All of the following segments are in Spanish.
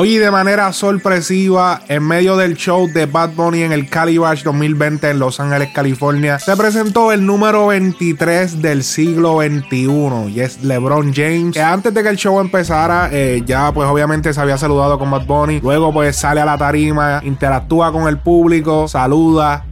Oye, de manera sorpresiva, en medio del show de Bad Bunny en el Calibash 2020 en Los Ángeles, California, se presentó el número 23 del siglo XXI y es LeBron James, que antes de que el show empezara, eh, ya pues obviamente se había saludado con Bad Bunny, luego pues sale a la tarima, interactúa con el público, saluda,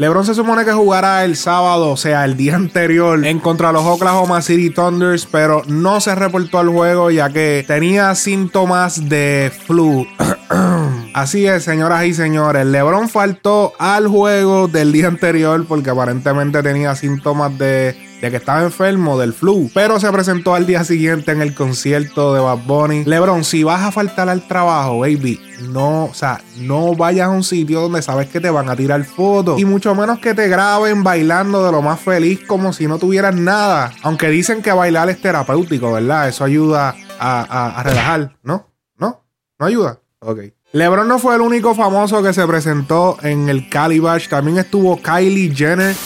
LeBron se supone que jugará el sábado, o sea, el día anterior, en contra los Oklahoma City Thunders, pero no se reportó al juego ya que tenía síntomas de flu. Así es, señoras y señores. LeBron faltó al juego del día anterior porque aparentemente tenía síntomas de de que estaba enfermo del flu, pero se presentó al día siguiente en el concierto de Bad Bunny. LeBron, si vas a faltar al trabajo, baby, no, o sea, no vayas a un sitio donde sabes que te van a tirar fotos y mucho menos que te graben bailando de lo más feliz como si no tuvieras nada. Aunque dicen que bailar es terapéutico, ¿verdad? Eso ayuda a, a relajar, ¿no? ¿No? ¿No ayuda? Ok. LeBron no fue el único famoso que se presentó en el Calibash. También estuvo Kylie Jenner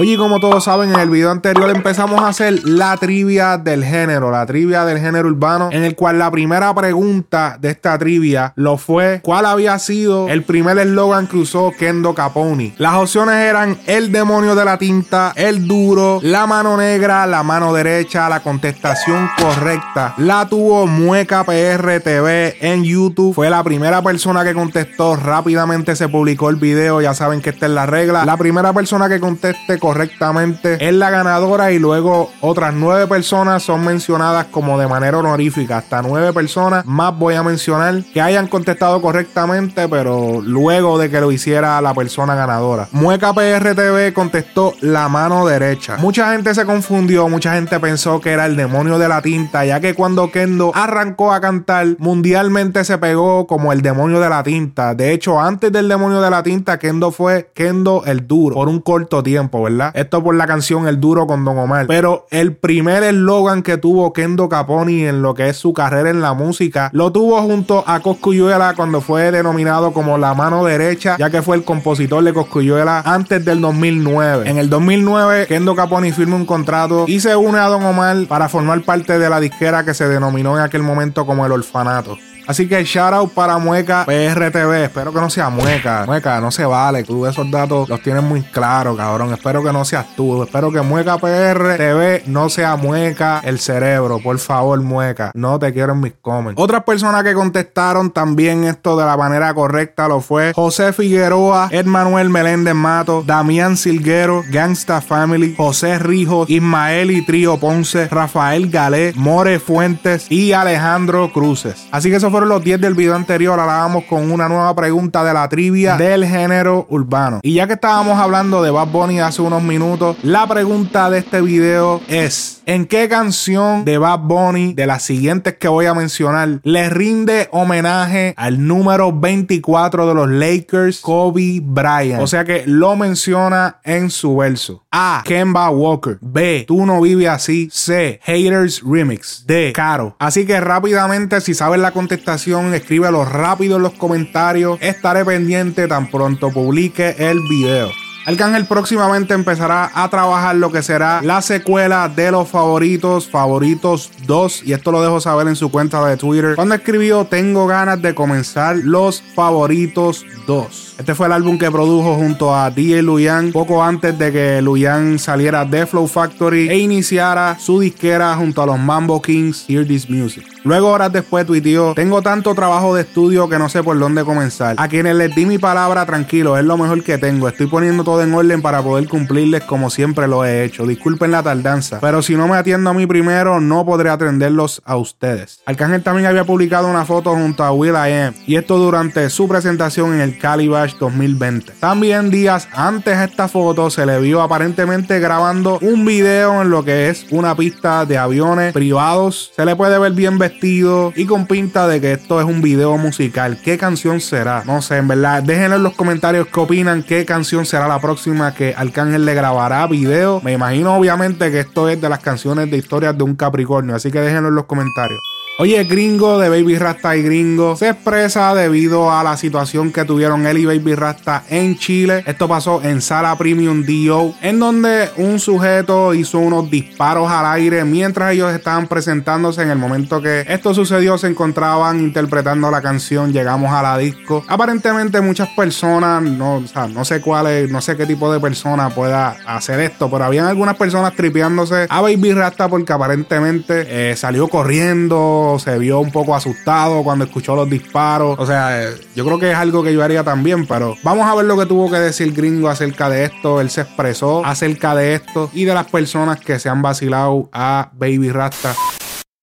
Oye, como todos saben, en el video anterior empezamos a hacer la trivia del género, la trivia del género urbano, en el cual la primera pregunta de esta trivia lo fue ¿cuál había sido el primer eslogan que usó Kendo Caponi? Las opciones eran el demonio de la tinta, el duro, la mano negra, la mano derecha, la contestación correcta. La tuvo Mueca PR TV en YouTube. Fue la primera persona que contestó. Rápidamente se publicó el video. Ya saben que esta es la regla. La primera persona que conteste correctamente es la ganadora y luego otras nueve personas son mencionadas como de manera honorífica. Hasta nueve personas más voy a mencionar que hayan contestado correctamente, pero luego de que lo hiciera la persona ganadora. Mueca PRTV contestó la mano derecha. Mucha gente se confundió, mucha gente pensó que era el demonio de la tinta, ya que cuando Kendo arrancó a cantar, mundialmente se pegó como el demonio de la tinta. De hecho, antes del demonio de la tinta, Kendo fue Kendo el duro por un corto tiempo, ¿verdad? Esto por la canción El Duro con Don Omar. Pero el primer eslogan que tuvo Kendo Caponi en lo que es su carrera en la música, lo tuvo junto a Coscuyuela cuando fue denominado como la mano derecha, ya que fue el compositor de Coscuyuela antes del 2009. En el 2009, Kendo Caponi firma un contrato y se une a Don Omar para formar parte de la disquera que se denominó en aquel momento como El Orfanato. Así que shout out para Mueca PRTV. Espero que no sea Mueca. Mueca, no se vale. Tú esos datos los tienes muy claros, cabrón. Espero que no seas tú. Espero que Mueca PRTV no sea Mueca el cerebro. Por favor, Mueca. No te quiero en mis comments. Otras personas que contestaron también esto de la manera correcta lo fue José Figueroa, Ed Manuel Meléndez Mato, Damián Silguero, Gangsta Family, José Rijos, Ismael y Trío Ponce, Rafael Galé, More Fuentes y Alejandro Cruces. Así que eso fue los 10 del video anterior, ahora vamos con una nueva pregunta de la trivia del género urbano. Y ya que estábamos hablando de Bad Bunny hace unos minutos, la pregunta de este video es: ¿En qué canción de Bad Bunny, de las siguientes que voy a mencionar, le rinde homenaje al número 24 de los Lakers, Kobe Bryant? O sea que lo menciona en su verso. A. Kemba Walker. B. Tú no vives así. C. Haters Remix. D. Caro. Así que rápidamente, si sabes la contestación, escríbelo rápido en los comentarios. Estaré pendiente tan pronto publique el video. Arcángel próximamente empezará a trabajar lo que será la secuela de los favoritos, favoritos 2, y esto lo dejo saber en su cuenta de Twitter. Cuando escribió, tengo ganas de comenzar los favoritos 2. Este fue el álbum que produjo junto a DJ Luyan poco antes de que Luyan saliera de Flow Factory e iniciara su disquera junto a los Mambo Kings Hear This Music. Luego, horas después, tuiteó: Tengo tanto trabajo de estudio que no sé por dónde comenzar. A quienes les di mi palabra, tranquilo, es lo mejor que tengo. Estoy poniendo todo en orden para poder cumplirles como siempre lo he hecho. Disculpen la tardanza, pero si no me atiendo a mí primero, no podré atenderlos a ustedes. Arcángel también había publicado una foto junto a Will I Am, y esto durante su presentación en el Calibash slash 2020. También días antes de esta foto se le vio aparentemente grabando un video en lo que es una pista de aviones privados. Se le puede ver bien vestido y con pinta de que esto es un video musical. ¿Qué canción será? No sé, en verdad. Déjenlo en los comentarios qué opinan, qué canción será la próxima que Arcángel le grabará video. Me imagino obviamente que esto es de las canciones de historias de un Capricornio, así que déjenlo en los comentarios. Oye, Gringo de Baby Rasta y Gringo se expresa debido a la situación que tuvieron él y Baby Rasta en Chile. Esto pasó en Sala Premium DO, en donde un sujeto hizo unos disparos al aire mientras ellos estaban presentándose. En el momento que esto sucedió, se encontraban interpretando la canción Llegamos a la disco. Aparentemente, muchas personas, no, o sea, no sé cuál es, no sé qué tipo de persona pueda hacer esto, pero habían algunas personas tripeándose a Baby Rasta porque aparentemente eh, salió corriendo se vio un poco asustado cuando escuchó los disparos. O sea, eh, yo creo que es algo que yo haría también, pero vamos a ver lo que tuvo que decir Gringo acerca de esto. Él se expresó acerca de esto y de las personas que se han vacilado a Baby Rasta.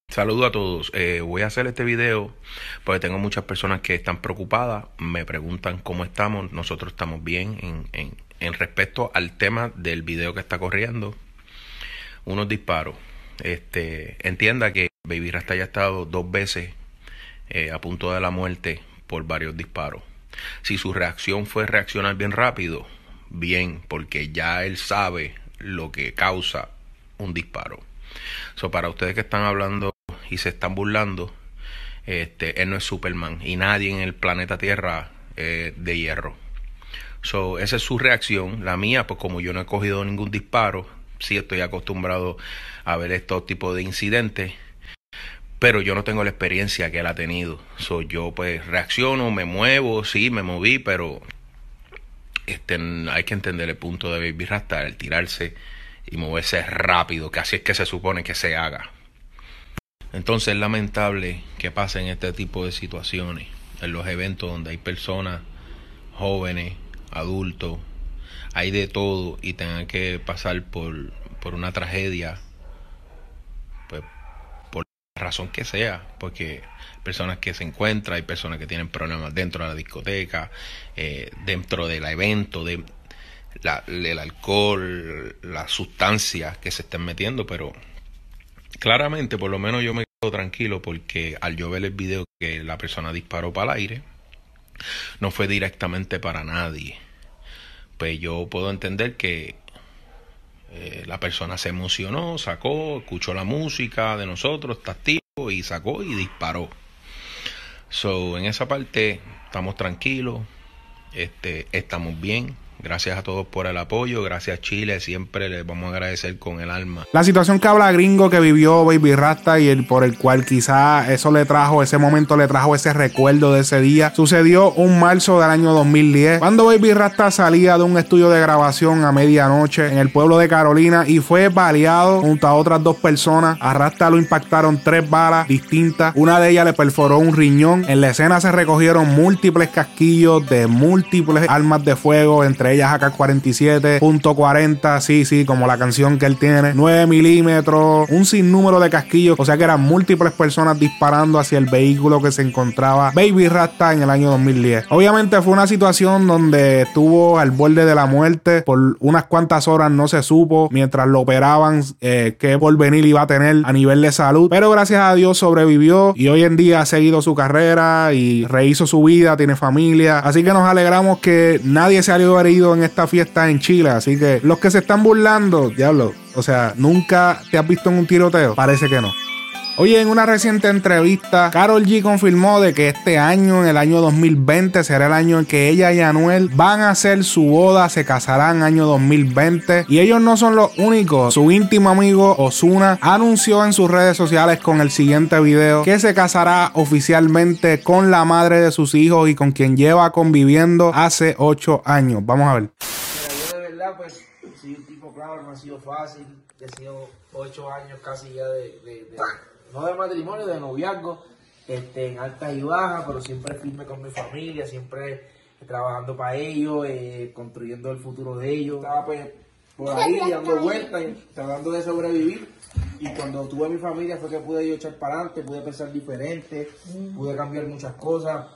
Saludo a todos. Eh, voy a hacer este video porque tengo muchas personas que están preocupadas. Me preguntan cómo estamos. Nosotros estamos bien en, en, en respecto al tema del video que está corriendo. Unos disparos. Este, entienda que Baby Rasta ya ha estado dos veces eh, a punto de la muerte por varios disparos. Si su reacción fue reaccionar bien rápido, bien, porque ya él sabe lo que causa un disparo. So, para ustedes que están hablando y se están burlando, este, él no es Superman y nadie en el planeta Tierra es de hierro. So, esa es su reacción. La mía, pues como yo no he cogido ningún disparo, sí estoy acostumbrado a ver estos tipos de incidentes pero yo no tengo la experiencia que él ha tenido. So, yo pues reacciono, me muevo, sí, me moví, pero este, hay que entender el punto de Baby Rasta, el tirarse y moverse rápido, que así es que se supone que se haga. Entonces es lamentable que pasen este tipo de situaciones en los eventos donde hay personas jóvenes, adultos, hay de todo y tengan que pasar por, por una tragedia razón que sea, porque personas que se encuentran, hay personas que tienen problemas dentro de la discoteca, eh, dentro del evento, de el alcohol, las sustancias que se estén metiendo, pero claramente por lo menos yo me quedo tranquilo porque al yo ver el video que la persona disparó para el aire, no fue directamente para nadie. Pues yo puedo entender que eh, la persona se emocionó, sacó, escuchó la música de nosotros, está activo y sacó y disparó. So, en esa parte estamos tranquilos, este, estamos bien, Gracias a todos por el apoyo, gracias Chile, siempre les vamos a agradecer con el alma. La situación que habla Gringo que vivió Baby Rasta y el por el cual quizá eso le trajo, ese momento le trajo ese recuerdo de ese día, sucedió un marzo del año 2010, cuando Baby Rasta salía de un estudio de grabación a medianoche en el pueblo de Carolina y fue baleado junto a otras dos personas. A Rasta lo impactaron tres balas distintas, una de ellas le perforó un riñón. En la escena se recogieron múltiples casquillos de múltiples armas de fuego, entre ellas AK-47.40, sí, sí, como la canción que él tiene, 9 milímetros, un sinnúmero de casquillos, o sea que eran múltiples personas disparando hacia el vehículo que se encontraba Baby Rasta en el año 2010. Obviamente fue una situación donde estuvo al borde de la muerte, por unas cuantas horas no se supo mientras lo operaban eh, qué porvenir iba a tener a nivel de salud, pero gracias a Dios sobrevivió y hoy en día ha seguido su carrera y rehizo su vida, tiene familia, así que nos alegramos que nadie se ha herido en esta fiesta en Chile. Así que los que se están burlando, diablo, o sea, ¿nunca te has visto en un tiroteo? Parece que no. Oye, en una reciente entrevista, Carol G confirmó de que este año, en el año 2020, será el año en que ella y Anuel van a hacer su boda, se casarán año 2020. Y ellos no son los únicos. Su íntimo amigo Osuna anunció en sus redes sociales con el siguiente video que se casará oficialmente con la madre de sus hijos y con quien lleva conviviendo hace 8 años. Vamos a ver. yo de verdad, pues, soy un tipo claro, no ha sido fácil. He sido 8 años casi ya de no de matrimonio, de noviazgo, este, en altas y bajas, pero siempre firme con mi familia, siempre trabajando para ellos, eh, construyendo el futuro de ellos. Estaba pues por ahí dando vueltas, tratando de sobrevivir. Y cuando tuve mi familia fue que pude yo echar para adelante, pude pensar diferente, pude cambiar muchas cosas.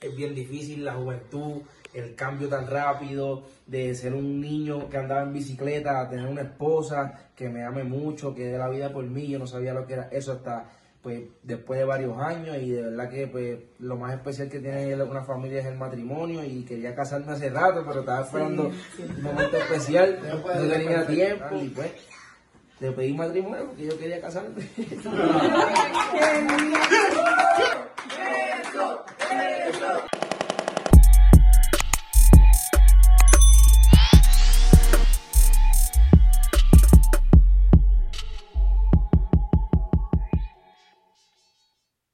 Es bien difícil la juventud, el cambio tan rápido de ser un niño que andaba en bicicleta a tener una esposa que me ame mucho, que dé la vida por mí. Yo no sabía lo que era eso hasta pues después de varios años y de verdad que pues lo más especial que tiene una familia es el matrimonio y quería casarme hace rato, pero estaba esperando un momento especial, no tenía tiempo y pues le pedí matrimonio porque yo quería casarme.